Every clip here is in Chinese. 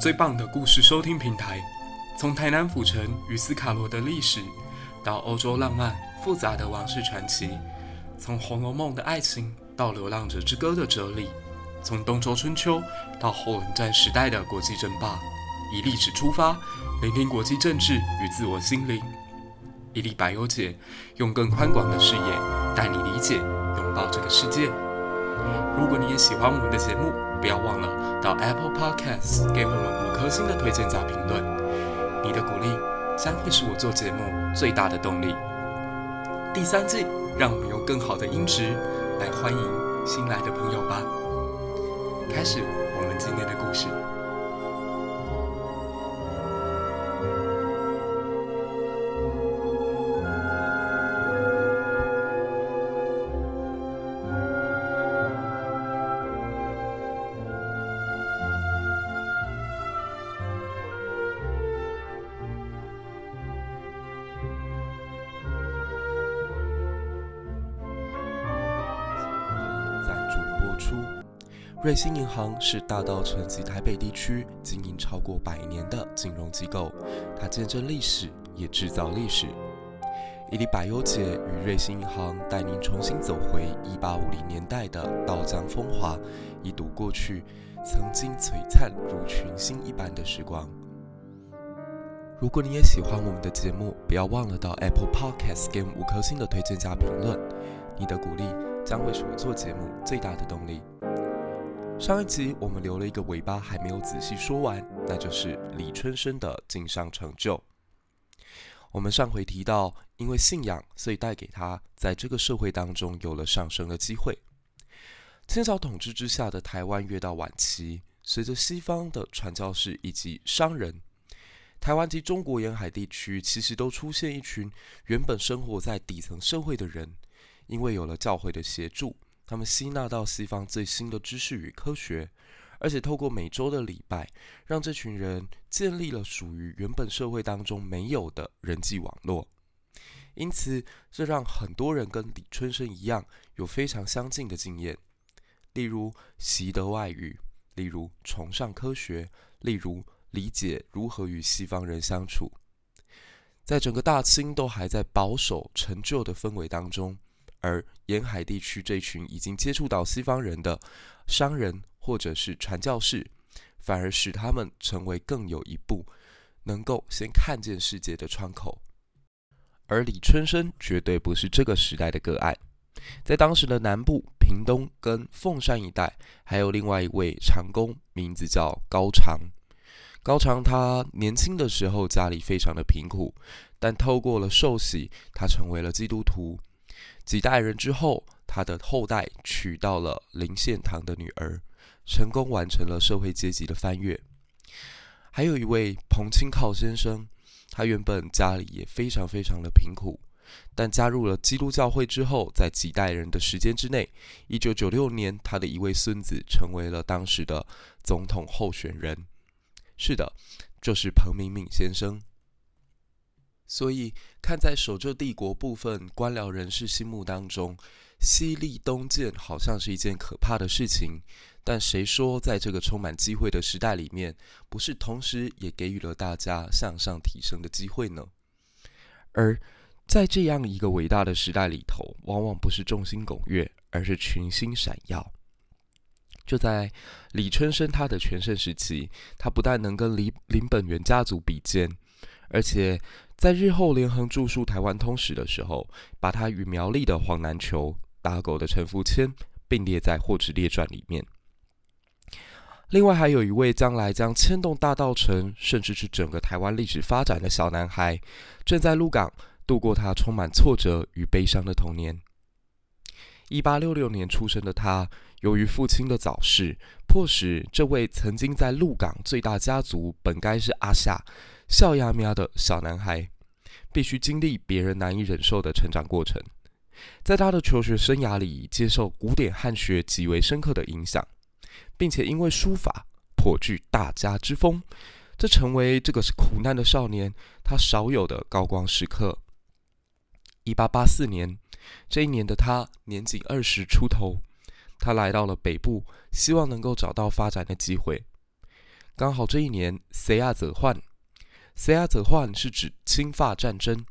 最棒的故事收听平台，从台南府城与斯卡罗的历史，到欧洲浪漫复杂的王室传奇，从《红楼梦》的爱情到《流浪者之歌》的哲理，从东周春秋到后冷战时代的国际争霸，以历史出发，聆听国际政治与自我心灵。伊利百优解，用更宽广的视野带你理解、拥抱这个世界。如果你也喜欢我们的节目，不要忘了到 Apple Podcasts 给我们五颗星的推荐加评论。你的鼓励将会是我做节目最大的动力。第三季，让我们用更好的音质来欢迎新来的朋友吧。开始我们今天的故事。瑞兴银行是大稻埕及台北地区经营超过百年的金融机构，它见证历史，也制造历史。一粒百忧解与瑞兴银行带您重新走回一八五零年代的稻江风华，一睹过去曾经璀璨如群星一般的时光。如果你也喜欢我们的节目，不要忘了到 Apple Podcast 给五颗星的推荐加评论，你的鼓励将会是我做节目最大的动力。上一集我们留了一个尾巴，还没有仔细说完，那就是李春生的经商成就。我们上回提到，因为信仰，所以带给他在这个社会当中有了上升的机会。清朝统治之下的台湾，越到晚期，随着西方的传教士以及商人，台湾及中国沿海地区其实都出现一群原本生活在底层社会的人，因为有了教会的协助。他们吸纳到西方最新的知识与科学，而且透过每周的礼拜，让这群人建立了属于原本社会当中没有的人际网络。因此，这让很多人跟李春生一样，有非常相近的经验，例如习得外语，例如崇尚科学，例如理解如何与西方人相处。在整个大清都还在保守陈旧的氛围当中。而沿海地区这群已经接触到西方人的商人或者是传教士，反而使他们成为更有一步能够先看见世界的窗口。而李春生绝对不是这个时代的个案，在当时的南部屏东跟凤山一带，还有另外一位长工，名字叫高长。高长他年轻的时候家里非常的贫苦，但透过了受洗，他成为了基督徒。几代人之后，他的后代娶到了林献堂的女儿，成功完成了社会阶级的翻越。还有一位彭清靠先生，他原本家里也非常非常的贫苦，但加入了基督教会之后，在几代人的时间之内，一九九六年，他的一位孙子成为了当时的总统候选人。是的，就是彭明敏先生。所以，看在守旧帝国部分官僚人士心目当中，西历东渐好像是一件可怕的事情。但谁说，在这个充满机会的时代里面，不是同时也给予了大家向上提升的机会呢？而在这样一个伟大的时代里头，往往不是众星拱月，而是群星闪耀。就在李春生他的全盛时期，他不但能跟林林本源家族比肩，而且在日后连横著述《台湾通史》的时候，把他与苗栗的黄南球、打狗的陈福谦并列在《货殖列传》里面。另外，还有一位将来将牵动大稻城，甚至是整个台湾历史发展的小男孩，正在鹿港度过他充满挫折与悲伤的童年。一八六六年出生的他，由于父亲的早逝，迫使这位曾经在鹿港最大家族本该是阿夏。笑亚喵的小男孩，必须经历别人难以忍受的成长过程。在他的求学生涯里，接受古典汉学极为深刻的影响，并且因为书法颇具大家之风，这成为这个苦难的少年他少有的高光时刻。一八八四年，这一年的他年仅二十出头，他来到了北部，希望能够找到发展的机会。刚好这一年，谁亚则换，谁亚则换是指侵法战争。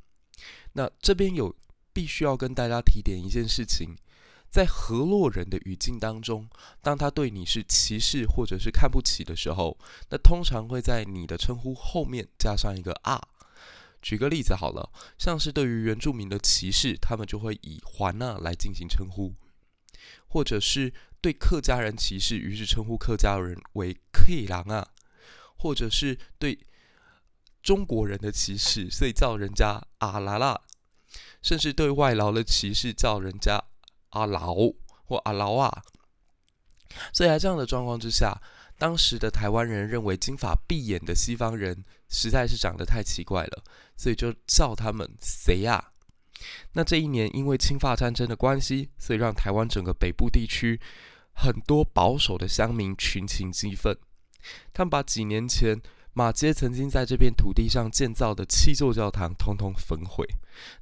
那这边有必须要跟大家提点一件事情，在河洛人的语境当中，当他对你是歧视或者是看不起的时候，那通常会在你的称呼后面加上一个啊。举个例子好了，像是对于原住民的歧视，他们就会以环纳来进行称呼，或者是对客家人歧视，于是称呼客家人为克郎啊，或者是对中国人的歧视，所以叫人家阿拉拉。甚至对外劳的歧视，叫人家阿劳或阿劳啊。所以在这样的状况之下，当时的台湾人认为金发碧眼的西方人实在是长得太奇怪了，所以就叫他们谁呀？那这一年因为清法战争的关系，所以让台湾整个北部地区很多保守的乡民群情激愤，他们把几年前。马街曾经在这片土地上建造的七座教堂，通通焚毁。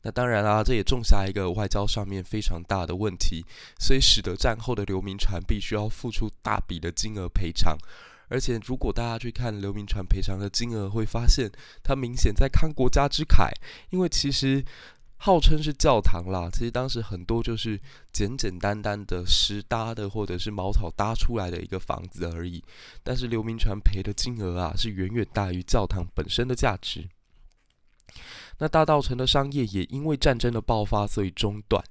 那当然啦，这也种下一个外交上面非常大的问题，所以使得战后的刘铭传必须要付出大笔的金额赔偿。而且，如果大家去看刘铭传赔偿的金额，会发现他明显在慷国家之慨，因为其实。号称是教堂啦，其实当时很多就是简简单单的石搭的，或者是茅草搭出来的一个房子而已。但是刘铭传赔的金额啊，是远远大于教堂本身的价值。那大稻城的商业也因为战争的爆发，所以中断。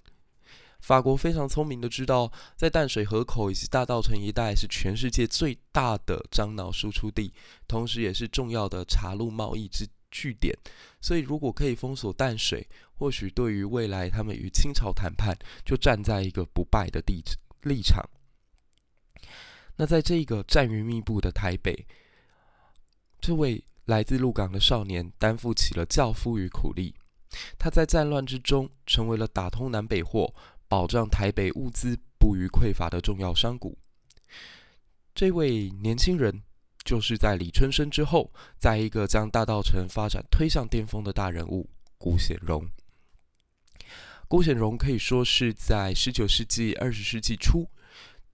法国非常聪明的知道，在淡水河口以及大稻城一带是全世界最大的樟脑输出地，同时也是重要的茶路贸易之据点。所以如果可以封锁淡水，或许对于未来他们与清朝谈判，就站在一个不败的地立场。那在这个战云密布的台北，这位来自鹿港的少年担负起了教夫与苦力。他在战乱之中成为了打通南北货、保障台北物资不虞匮乏的重要商贾。这位年轻人就是在李春生之后，在一个将大稻城发展推向巅峰的大人物——古显荣。郭显荣可以说是在十九世纪、二十世纪初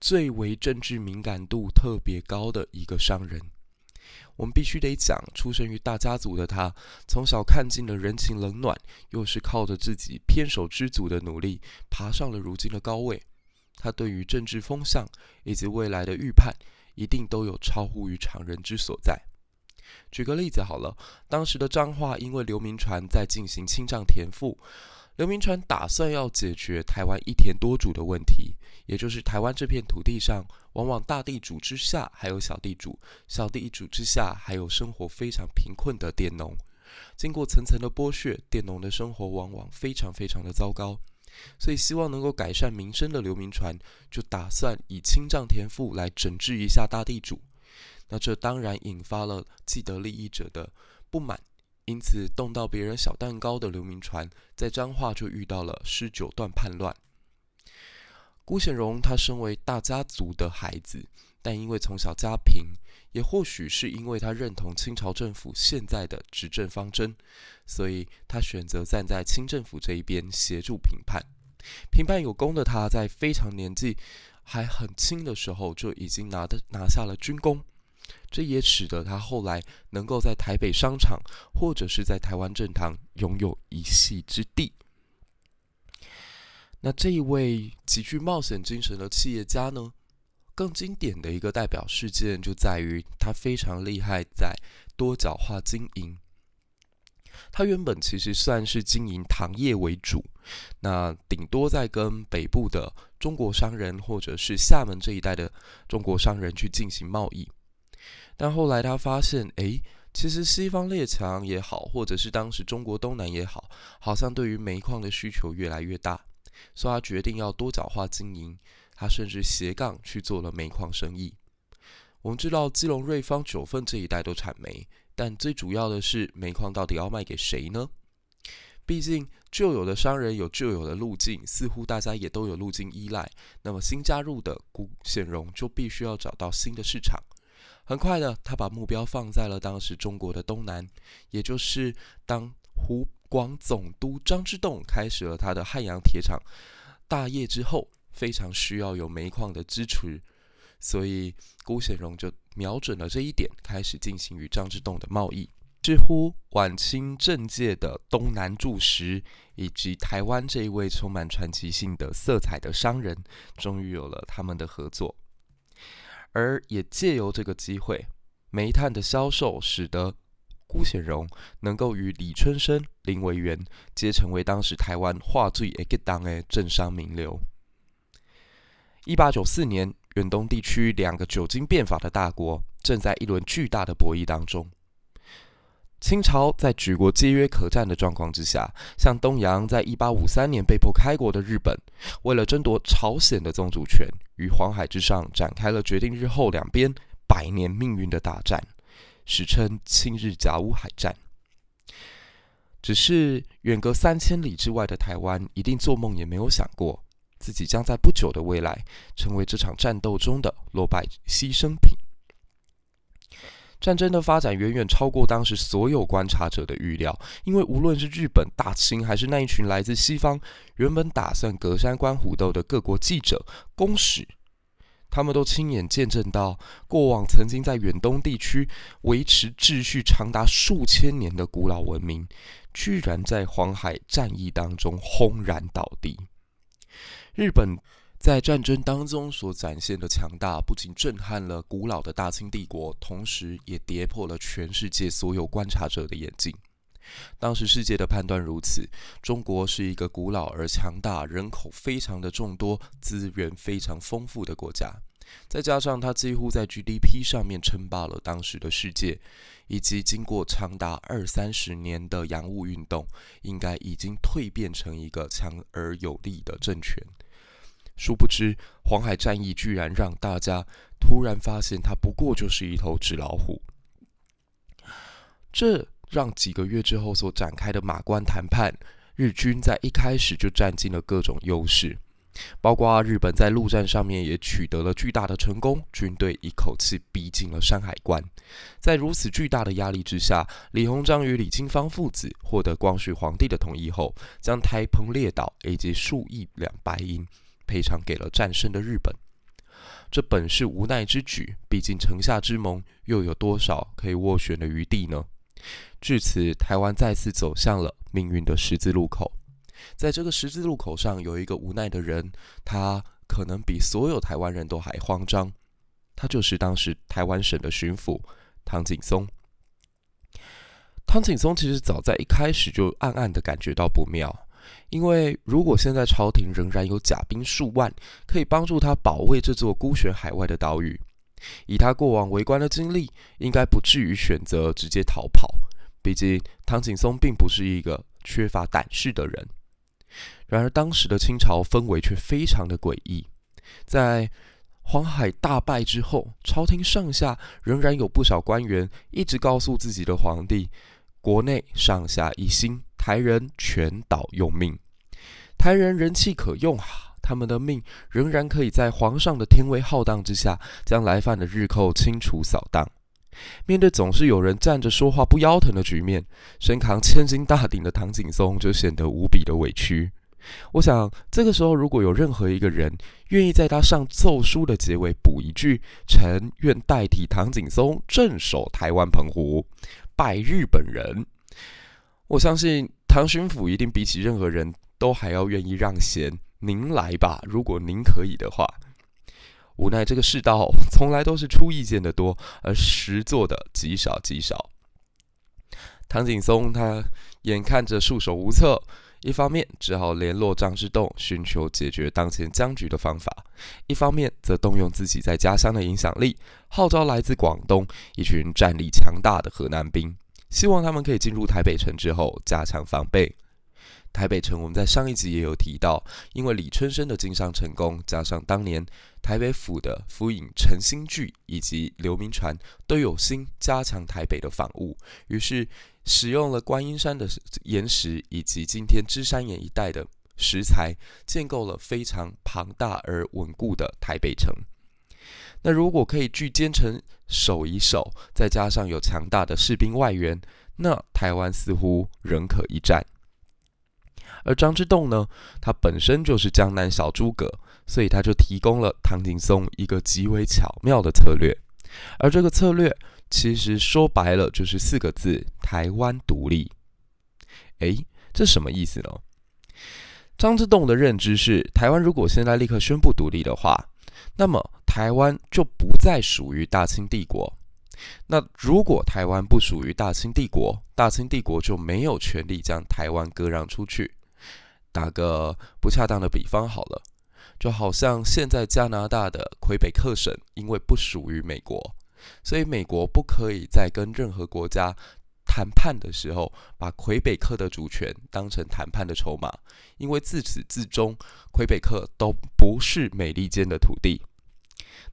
最为政治敏感度特别高的一个商人。我们必须得讲，出生于大家族的他，从小看尽了人情冷暖，又是靠着自己偏手知足的努力，爬上了如今的高位。他对于政治风向以及未来的预判，一定都有超乎于常人之所在。举个例子好了，当时的彰化因为刘铭传在进行清账田赋。刘铭传打算要解决台湾一田多主的问题，也就是台湾这片土地上，往往大地主之下还有小地主，小地主之下还有生活非常贫困的佃农。经过层层的剥削，佃农的生活往往非常非常的糟糕。所以，希望能够改善民生的刘铭传，就打算以清账田赋来整治一下大地主。那这当然引发了既得利益者的不满。因此，动到别人小蛋糕的刘铭传，在彰化就遇到了十九段叛乱。辜显荣他身为大家族的孩子，但因为从小家贫，也或许是因为他认同清朝政府现在的执政方针，所以他选择站在清政府这一边协助平叛。平叛有功的他，在非常年纪还很轻的时候，就已经拿的拿下了军功。这也使得他后来能够在台北商场或者是在台湾政坛拥有一席之地。那这一位极具冒险精神的企业家呢，更经典的一个代表事件就在于他非常厉害在多角化经营。他原本其实算是经营糖业为主，那顶多在跟北部的中国商人或者是厦门这一带的中国商人去进行贸易。但后来他发现，诶，其实西方列强也好，或者是当时中国东南也好，好像对于煤矿的需求越来越大，所以他决定要多角化经营。他甚至斜杠去做了煤矿生意。我们知道基隆、瑞芳、九份这一带都产煤，但最主要的是煤矿到底要卖给谁呢？毕竟旧有的商人有旧有的路径，似乎大家也都有路径依赖。那么新加入的辜显荣就必须要找到新的市场。很快的，他把目标放在了当时中国的东南，也就是当湖广总督张之洞开始了他的汉阳铁厂大业之后，非常需要有煤矿的支持，所以辜显荣就瞄准了这一点，开始进行与张之洞的贸易。似乎晚清政界的东南柱石，以及台湾这一位充满传奇性的色彩的商人，终于有了他们的合作。而也借由这个机会，煤炭的销售，使得辜显荣能够与李春生、林维源皆成为当时台湾话最会讲的政商名流。一八九四年，远东地区两个久经变法的大国，正在一轮巨大的博弈当中。清朝在举国皆曰可战的状况之下，向东洋在一八五三年被迫开国的日本，为了争夺朝鲜的宗主权，于黄海之上展开了决定日后两边百年命运的大战，史称清日甲午海战。只是远隔三千里之外的台湾，一定做梦也没有想过，自己将在不久的未来，成为这场战斗中的落败牺牲品。战争的发展远远超过当时所有观察者的预料，因为无论是日本、大清，还是那一群来自西方、原本打算隔山观虎斗的各国记者、公使，他们都亲眼见证到过往曾经在远东地区维持秩序长达数千年的古老文明，居然在黄海战役当中轰然倒地。日本。在战争当中所展现的强大，不仅震撼了古老的大清帝国，同时也跌破了全世界所有观察者的眼镜。当时世界的判断如此：中国是一个古老而强大、人口非常的众多、资源非常丰富的国家，再加上它几乎在 GDP 上面称霸了当时的世界，以及经过长达二三十年的洋务运动，应该已经蜕变成一个强而有力的政权。殊不知，黄海战役居然让大家突然发现，它不过就是一头纸老虎。这让几个月之后所展开的马关谈判，日军在一开始就占尽了各种优势，包括日本在陆战上面也取得了巨大的成功，军队一口气逼近了山海关。在如此巨大的压力之下，李鸿章与李经芳父子获得光绪皇帝的同意后，将台澎列岛以及数亿两白银。赔偿给了战胜的日本，这本是无奈之举，毕竟城下之盟又有多少可以斡旋的余地呢？至此，台湾再次走向了命运的十字路口。在这个十字路口上，有一个无奈的人，他可能比所有台湾人都还慌张。他就是当时台湾省的巡抚唐景松。唐景松其实早在一开始就暗暗的感觉到不妙。因为如果现在朝廷仍然有甲兵数万，可以帮助他保卫这座孤悬海外的岛屿，以他过往为官的经历，应该不至于选择直接逃跑。毕竟唐景崧并不是一个缺乏胆识的人。然而当时的清朝氛围却非常的诡异，在黄海大败之后，朝廷上下仍然有不少官员一直告诉自己的皇帝，国内上下一心。台人全岛用命，台人人气可用啊！他们的命仍然可以在皇上的天威浩荡之下，将来犯的日寇清除扫荡。面对总是有人站着说话不腰疼的局面，身扛千斤大鼎的唐景崧就显得无比的委屈。我想，这个时候如果有任何一个人愿意在他上奏书的结尾补一句“臣愿代替唐景崧镇守台湾澎湖，拜日本人”。我相信唐巡抚一定比起任何人都还要愿意让贤。您来吧，如果您可以的话。无奈这个世道 从来都是出意见的多，而实做的极少极少。唐景崧他眼看着束手无策，一方面只好联络张之洞，寻求解决当前僵局的方法；一方面则动用自己在家乡的影响力，号召来自广东一群战力强大的河南兵。希望他们可以进入台北城之后加强防备。台北城我们在上一集也有提到，因为李春生的经商成功，加上当年台北府的府尹陈新聚以及刘铭传都有心加强台北的防务，于是使用了观音山的岩石以及今天芝山岩一带的石材，建构了非常庞大而稳固的台北城。那如果可以据坚城守一守，再加上有强大的士兵外援，那台湾似乎仍可一战。而张之洞呢，他本身就是江南小诸葛，所以他就提供了唐景崧一个极为巧妙的策略，而这个策略其实说白了就是四个字：台湾独立。诶，这什么意思呢？张之洞的认知是，台湾如果现在立刻宣布独立的话，那么台湾就不再属于大清帝国。那如果台湾不属于大清帝国，大清帝国就没有权利将台湾割让出去。打个不恰当的比方好了，就好像现在加拿大的魁北克省因为不属于美国，所以美国不可以再跟任何国家谈判的时候，把魁北克的主权当成谈判的筹码，因为自始至终，魁北克都不是美利坚的土地。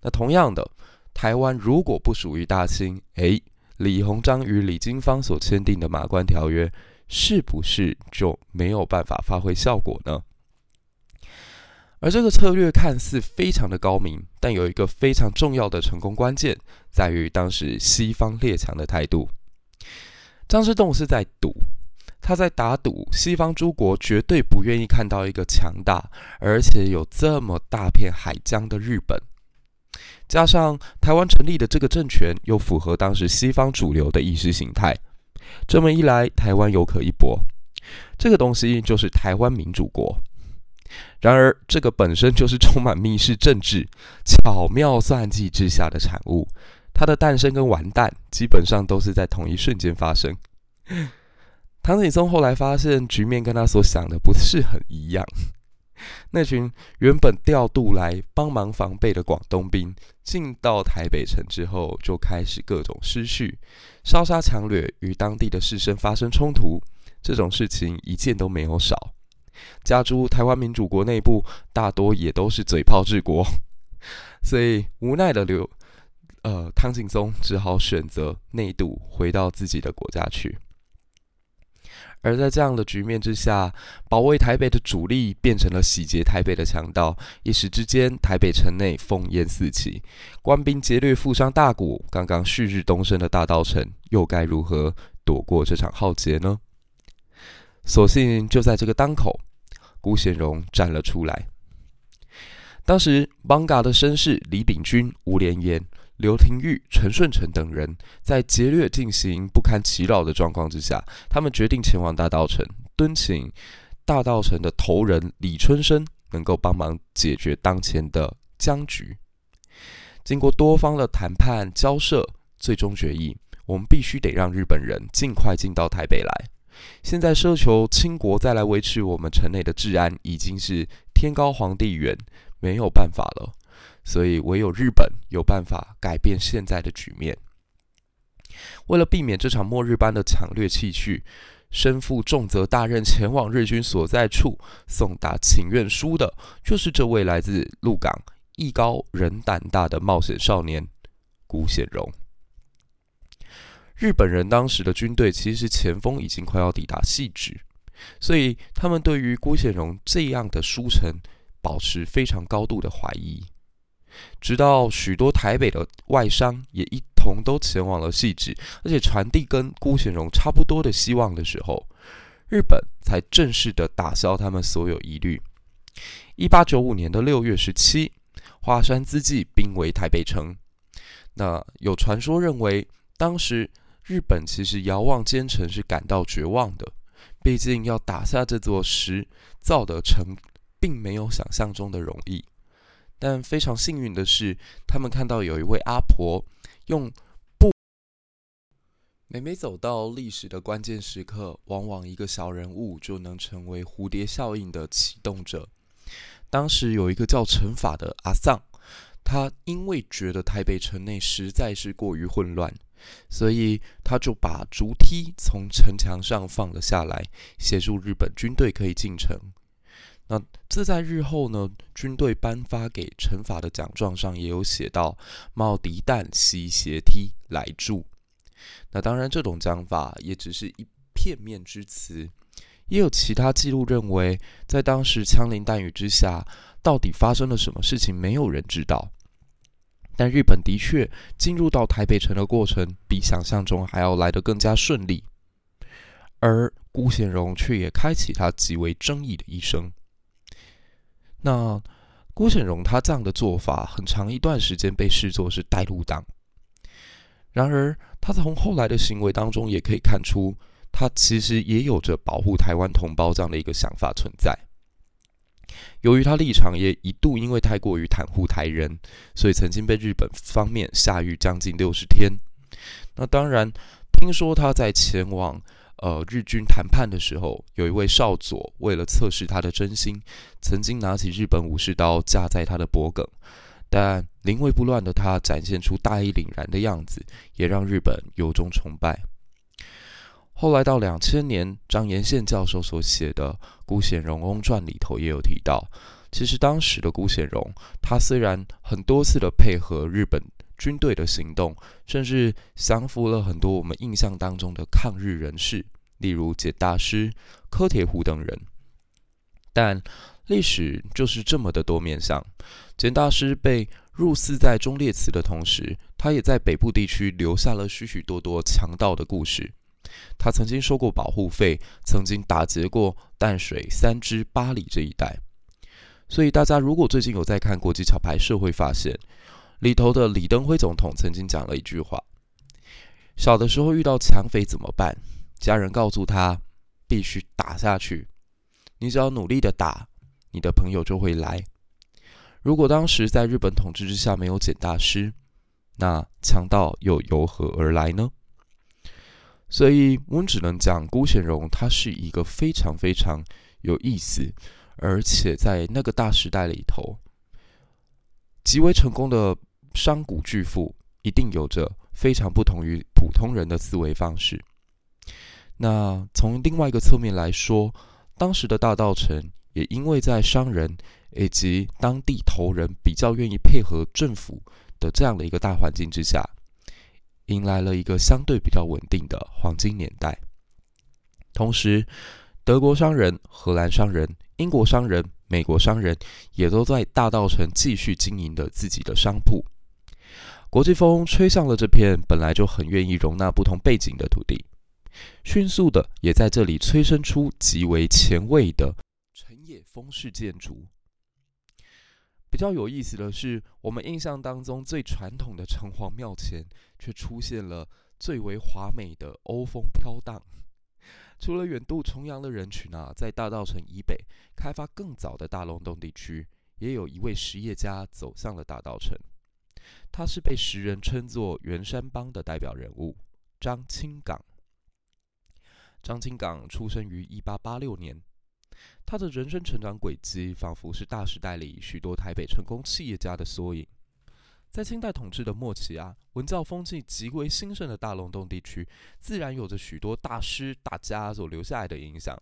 那同样的，台湾如果不属于大清，诶，李鸿章与李经芳所签订的马关条约，是不是就没有办法发挥效果呢？而这个策略看似非常的高明，但有一个非常重要的成功关键，在于当时西方列强的态度。张之洞是在赌，他在打赌，西方诸国绝对不愿意看到一个强大而且有这么大片海疆的日本，加上台湾成立的这个政权又符合当时西方主流的意识形态，这么一来，台湾有可一搏。这个东西就是台湾民主国。然而，这个本身就是充满密室政治、巧妙算计之下的产物。它的诞生跟完蛋基本上都是在同一瞬间发生。唐景崧后来发现局面跟他所想的不是很一样，那群原本调度来帮忙防备的广东兵进到台北城之后，就开始各种失序、烧杀抢掠，与当地的士绅发生冲突，这种事情一件都没有少。加诸台湾民主国内部大多也都是嘴炮治国，所以无奈的刘。呃，唐景崧只好选择内渡，回到自己的国家去。而在这样的局面之下，保卫台北的主力变成了洗劫台北的强盗，一时之间，台北城内烽烟四起，官兵劫掠富商大贾。刚刚旭日东升的大稻城，又该如何躲过这场浩劫呢？所幸就在这个当口，辜显荣站了出来。当时，邦嘎的绅士李秉钧、吴连言。刘廷玉、陈顺成等人在劫掠进行不堪其扰的状况之下，他们决定前往大稻城，敦请大稻城的头人李春生能够帮忙解决当前的僵局。经过多方的谈判交涉，最终决议，我们必须得让日本人尽快进到台北来。现在奢求清国再来维持我们城内的治安，已经是天高皇帝远，没有办法了。所以，唯有日本有办法改变现在的局面。为了避免这场末日般的抢掠弃去，身负重责大任前往日军所在处送达请愿书的，就是这位来自鹿港、艺高人胆大的冒险少年辜显荣。日本人当时的军队其实前锋已经快要抵达汐止，所以他们对于辜显荣这样的书城保持非常高度的怀疑。直到许多台北的外商也一同都前往了汐止，而且传递跟辜显荣差不多的希望的时候，日本才正式的打消他们所有疑虑。一八九五年的六月十七，华山资纪兵围台北城。那有传说认为，当时日本其实遥望坚城是感到绝望的，毕竟要打下这座石造的城，并没有想象中的容易。但非常幸运的是，他们看到有一位阿婆用布。每每走到历史的关键时刻，往往一个小人物就能成为蝴蝶效应的启动者。当时有一个叫陈法的阿桑，他因为觉得台北城内实在是过于混乱，所以他就把竹梯从城墙上放了下来，协助日本军队可以进城。那这在日后呢，军队颁发给陈法的奖状上也有写到“冒敌弹携斜梯来助”。那当然，这种讲法也只是一片面之词，也有其他记录认为，在当时枪林弹雨之下，到底发生了什么事情，没有人知道。但日本的确进入到台北城的过程，比想象中还要来得更加顺利，而辜显荣却也开启他极为争议的一生。那郭显荣他这样的做法，很长一段时间被视作是带路党。然而，他从后来的行为当中也可以看出，他其实也有着保护台湾同胞这样的一个想法存在。由于他立场也一度因为太过于袒护台人，所以曾经被日本方面下狱将近六十天。那当然，听说他在前往呃日军谈判的时候，有一位少佐为了测试他的真心，曾经拿起日本武士刀架在他的脖颈。但临危不乱的他展现出大义凛然的样子，也让日本由衷崇拜。后来到两千年，张延宪教授所写的《辜显荣翁传》里头也有提到，其实当时的辜显荣，他虽然很多次的配合日本军队的行动，甚至降服了很多我们印象当中的抗日人士，例如简大师、柯铁虎等人，但历史就是这么的多面向。简大师被入祀在忠烈祠的同时，他也在北部地区留下了许许多多强盗的故事。他曾经收过保护费，曾经打劫过淡水、三芝、八里这一带。所以大家如果最近有在看国际桥牌社，会发现里头的李登辉总统曾经讲了一句话：小的时候遇到抢匪怎么办？家人告诉他，必须打下去。你只要努力的打，你的朋友就会来。如果当时在日本统治之下没有简大师，那强盗又由何而来呢？所以我们只能讲，辜显荣他是一个非常非常有意思，而且在那个大时代里头极为成功的商贾巨富，一定有着非常不同于普通人的思维方式。那从另外一个侧面来说，当时的大稻城也因为在商人以及当地头人比较愿意配合政府的这样的一个大环境之下。迎来了一个相对比较稳定的黄金年代，同时，德国商人、荷兰商人、英国商人、美国商人也都在大稻城继续经营着自己的商铺。国际风吹向了这片本来就很愿意容纳不同背景的土地，迅速的也在这里催生出极为前卫的城野风式建筑。比较有意思的是，我们印象当中最传统的城隍庙前，却出现了最为华美的欧风飘荡。除了远渡重洋的人群啊，在大稻城以北开发更早的大龙洞地区，也有一位实业家走向了大稻城。他是被时人称作圆山帮的代表人物张清港。张清港出生于一八八六年。他的人生成长轨迹，仿佛是大时代里许多台北成功企业家的缩影。在清代统治的末期啊，文教风气极为兴盛的大龙洞地区，自然有着许多大师大家所留下来的影响。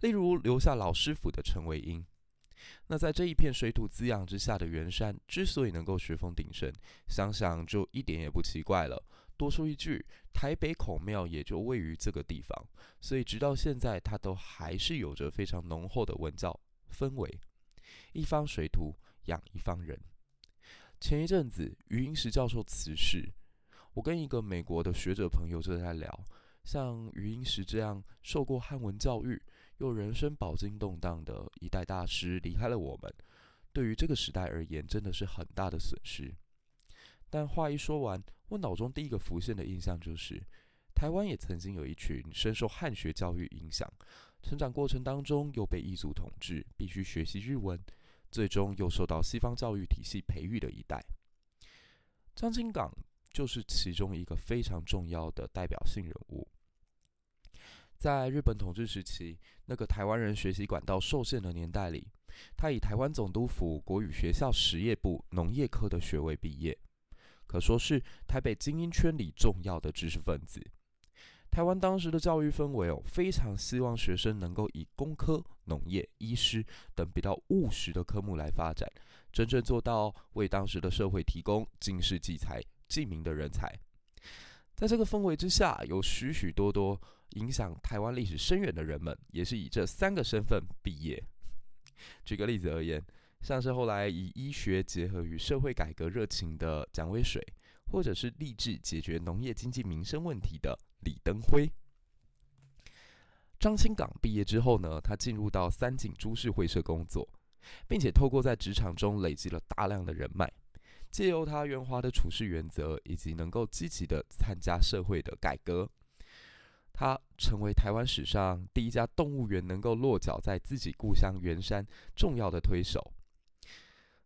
例如，留下老师傅的陈维英。那在这一片水土滋养之下的圆山，之所以能够学风鼎盛，想想就一点也不奇怪了。多说一句，台北孔庙也就位于这个地方，所以直到现在，它都还是有着非常浓厚的文教氛围。一方水土养一方人。前一阵子，余英时教授辞世，我跟一个美国的学者朋友就在聊，像余英时这样受过汉文教育又人生饱经动荡的一代大师离开了我们，对于这个时代而言，真的是很大的损失。但话一说完，我脑中第一个浮现的印象就是，台湾也曾经有一群深受汉学教育影响，成长过程当中又被异族统治，必须学习日文，最终又受到西方教育体系培育的一代。张清港就是其中一个非常重要的代表性人物。在日本统治时期，那个台湾人学习管道受限的年代里，他以台湾总督府国语学校实业部农业科的学位毕业。可说是台北精英圈里重要的知识分子。台湾当时的教育氛围哦，非常希望学生能够以工科、农业、医师等比较务实的科目来发展，真正做到为当时的社会提供经世济才、济民的人才。在这个氛围之下，有许许多多影响台湾历史深远的人们，也是以这三个身份毕业。举个例子而言。像是后来以医学结合与社会改革热情的蒋渭水，或者是立志解决农业经济民生问题的李登辉。张清港毕业之后呢，他进入到三井株式会社工作，并且透过在职场中累积了大量的人脉，借由他圆滑的处事原则以及能够积极的参加社会的改革，他成为台湾史上第一家动物园能够落脚在自己故乡圆山重要的推手。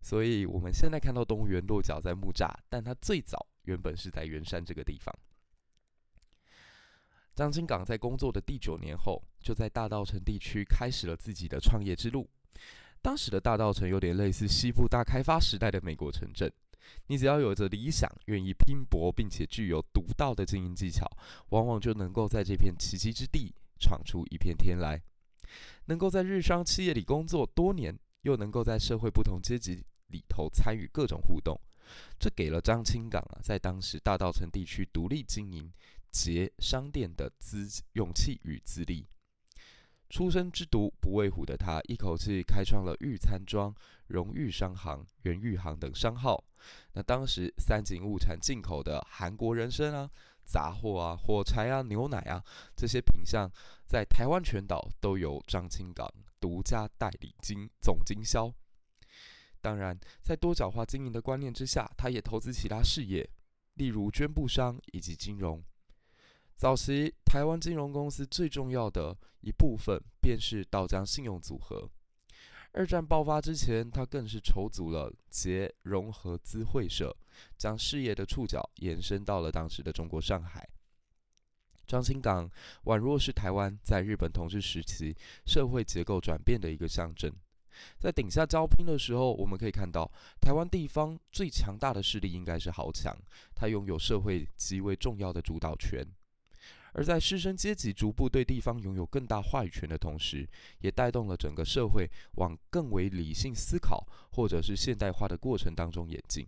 所以我们现在看到动物园落脚在木栅，但它最早原本是在圆山这个地方。张金港在工作的第九年后，就在大稻城地区开始了自己的创业之路。当时的大稻城有点类似西部大开发时代的美国城镇，你只要有着理想、愿意拼搏，并且具有独到的经营技巧，往往就能够在这片奇迹之地闯出一片天来。能够在日商企业里工作多年，又能够在社会不同阶级里头参与各种互动，这给了张清港啊，在当时大稻城地区独立经营结商店的资勇气与资历。出生之犊不畏虎的他，一口气开创了御餐庄、荣誉商行、元玉行等商号。那当时三井物产进口的韩国人参啊、杂货啊、火柴啊、牛奶啊这些品项，在台湾全岛都由张清港独家代理经总经销。当然，在多角化经营的观念之下，他也投资其他事业，例如绢布商以及金融。早期台湾金融公司最重要的一部分便是道江信用组合。二战爆发之前，他更是筹组了捷融合资会社，将事业的触角延伸到了当时的中国上海。张清港宛若是台湾在日本统治时期社会结构转变的一个象征。在顶下交兵的时候，我们可以看到台湾地方最强大的势力应该是豪强，他拥有社会极为重要的主导权。而在师生阶级逐步对地方拥有更大话语权的同时，也带动了整个社会往更为理性思考或者是现代化的过程当中演进。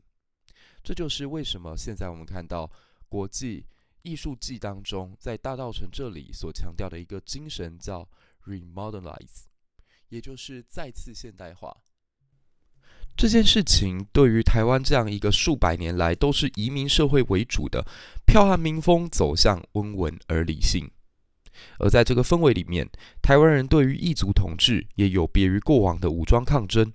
这就是为什么现在我们看到国际艺术季当中，在大道城这里所强调的一个精神叫 “remodernize”，也就是再次现代化。这件事情对于台湾这样一个数百年来都是移民社会为主的，剽悍民风走向温文而理性。而在这个氛围里面，台湾人对于异族统治也有别于过往的武装抗争，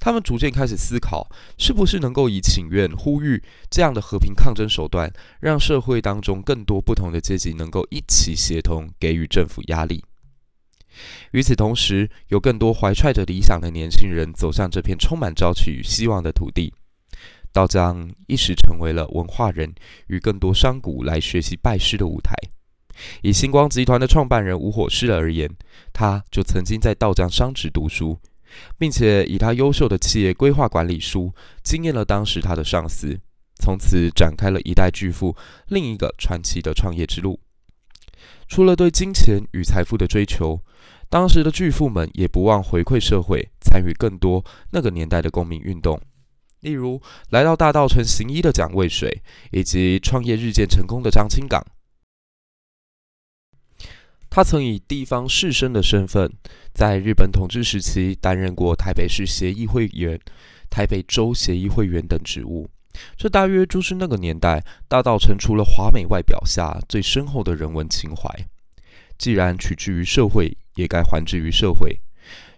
他们逐渐开始思考，是不是能够以请愿、呼吁这样的和平抗争手段，让社会当中更多不同的阶级能够一起协同，给予政府压力。与此同时，有更多怀揣着理想的年轻人走向这片充满朝气与希望的土地。道江一时成为了文化人与更多商贾来学习拜师的舞台。以星光集团的创办人吴火狮而言，他就曾经在道江商职读书，并且以他优秀的企业规划管理书惊艳了当时他的上司，从此展开了一代巨富另一个传奇的创业之路。除了对金钱与财富的追求，当时的巨富们也不忘回馈社会，参与更多那个年代的公民运动。例如，来到大稻城行医的蒋渭水，以及创业日渐成功的张清港。他曾以地方士绅的身份，在日本统治时期担任过台北市协议会员、台北州协议会员等职务。这大约就是那个年代大稻城除了华美外表下最深厚的人文情怀。既然取之于社会，也该还之于社会。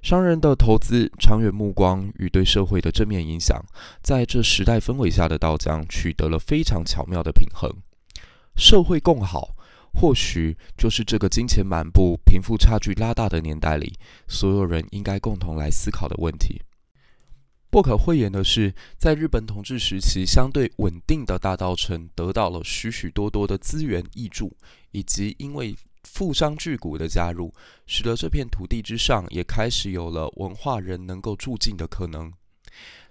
商人的投资、长远目光与对社会的正面影响，在这时代氛围下的道江取得了非常巧妙的平衡。社会共好，或许就是这个金钱满布、贫富差距拉大的年代里，所有人应该共同来思考的问题。不可讳言的是，在日本统治时期相对稳定的大稻城，得到了许许多多的资源挹注，以及因为富商巨贾的加入，使得这片土地之上也开始有了文化人能够住进的可能。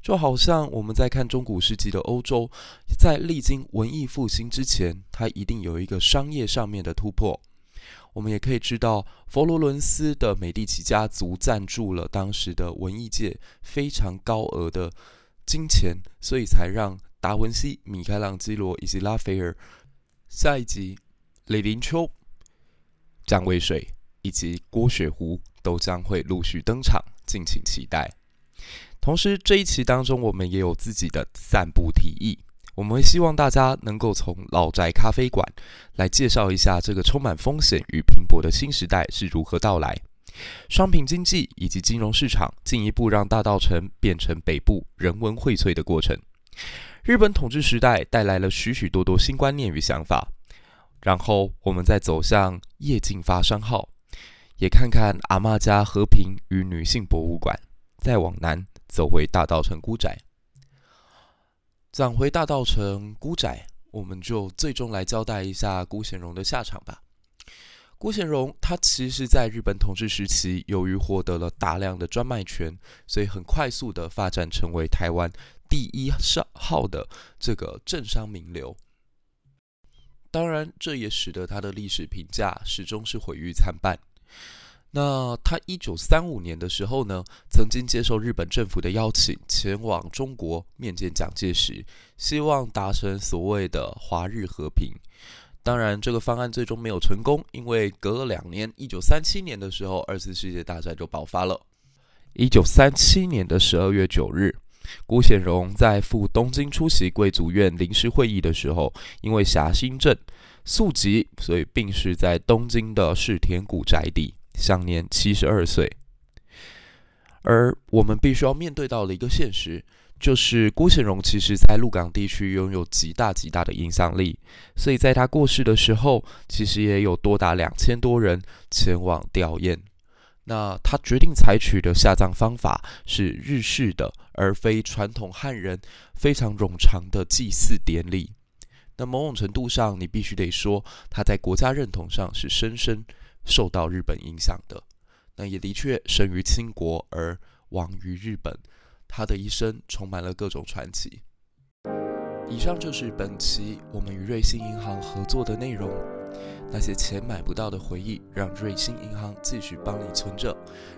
就好像我们在看中古世纪的欧洲，在历经文艺复兴之前，它一定有一个商业上面的突破。我们也可以知道，佛罗伦斯的美第奇家族赞助了当时的文艺界非常高额的金钱，所以才让达文西、米开朗基罗以及拉斐尔。下一集，李林秋。蒋渭水以及郭雪湖都将会陆续登场，敬请期待。同时，这一期当中我们也有自己的散步提议，我们会希望大家能够从老宅咖啡馆来介绍一下这个充满风险与拼搏的新时代是如何到来。商品经济以及金融市场进一步让大稻城变成北部人文荟萃的过程。日本统治时代带来了许许多多新观念与想法，然后我们再走向夜景发商号，也看看阿嬷家和平与女性博物馆，再往南走回大稻埕孤宅。讲回大稻埕孤宅，我们就最终来交代一下辜显荣的下场吧。辜显荣他其实，在日本统治时期，由于获得了大量的专卖权，所以很快速的发展成为台湾第一商号的这个政商名流。当然，这也使得他的历史评价始终是毁誉参半。那他一九三五年的时候呢，曾经接受日本政府的邀请，前往中国面见蒋介石，希望达成所谓的华日和平。当然，这个方案最终没有成功，因为隔了两年，一九三七年的时候，二次世界大战就爆发了。一九三七年的十二月九日，郭显荣在赴东京出席贵族院临时会议的时候，因为狭心症宿疾，所以病逝在东京的世田谷宅邸。享年七十二岁，而我们必须要面对到的一个现实，就是郭显荣其实在鹿港地区拥有极大极大的影响力，所以在他过世的时候，其实也有多达两千多人前往吊唁。那他决定采取的下葬方法是日式的，而非传统汉人非常冗长的祭祀典礼。那某种程度上，你必须得说，他在国家认同上是深深。受到日本影响的，那也的确生于清国而亡于日本。他的一生充满了各种传奇。以上就是本期我们与瑞信银行合作的内容。那些钱买不到的回忆，让瑞星银行继续帮你存着，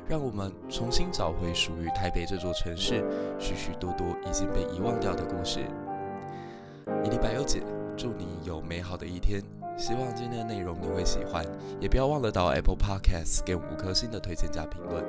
让我们重新找回属于台北这座城市许许多多已经被遗忘掉的故事。一历百忧解，祝你有美好的一天。希望今天的内容你会喜欢，也不要忘了到 Apple Podcast 给五颗星的推荐加评论。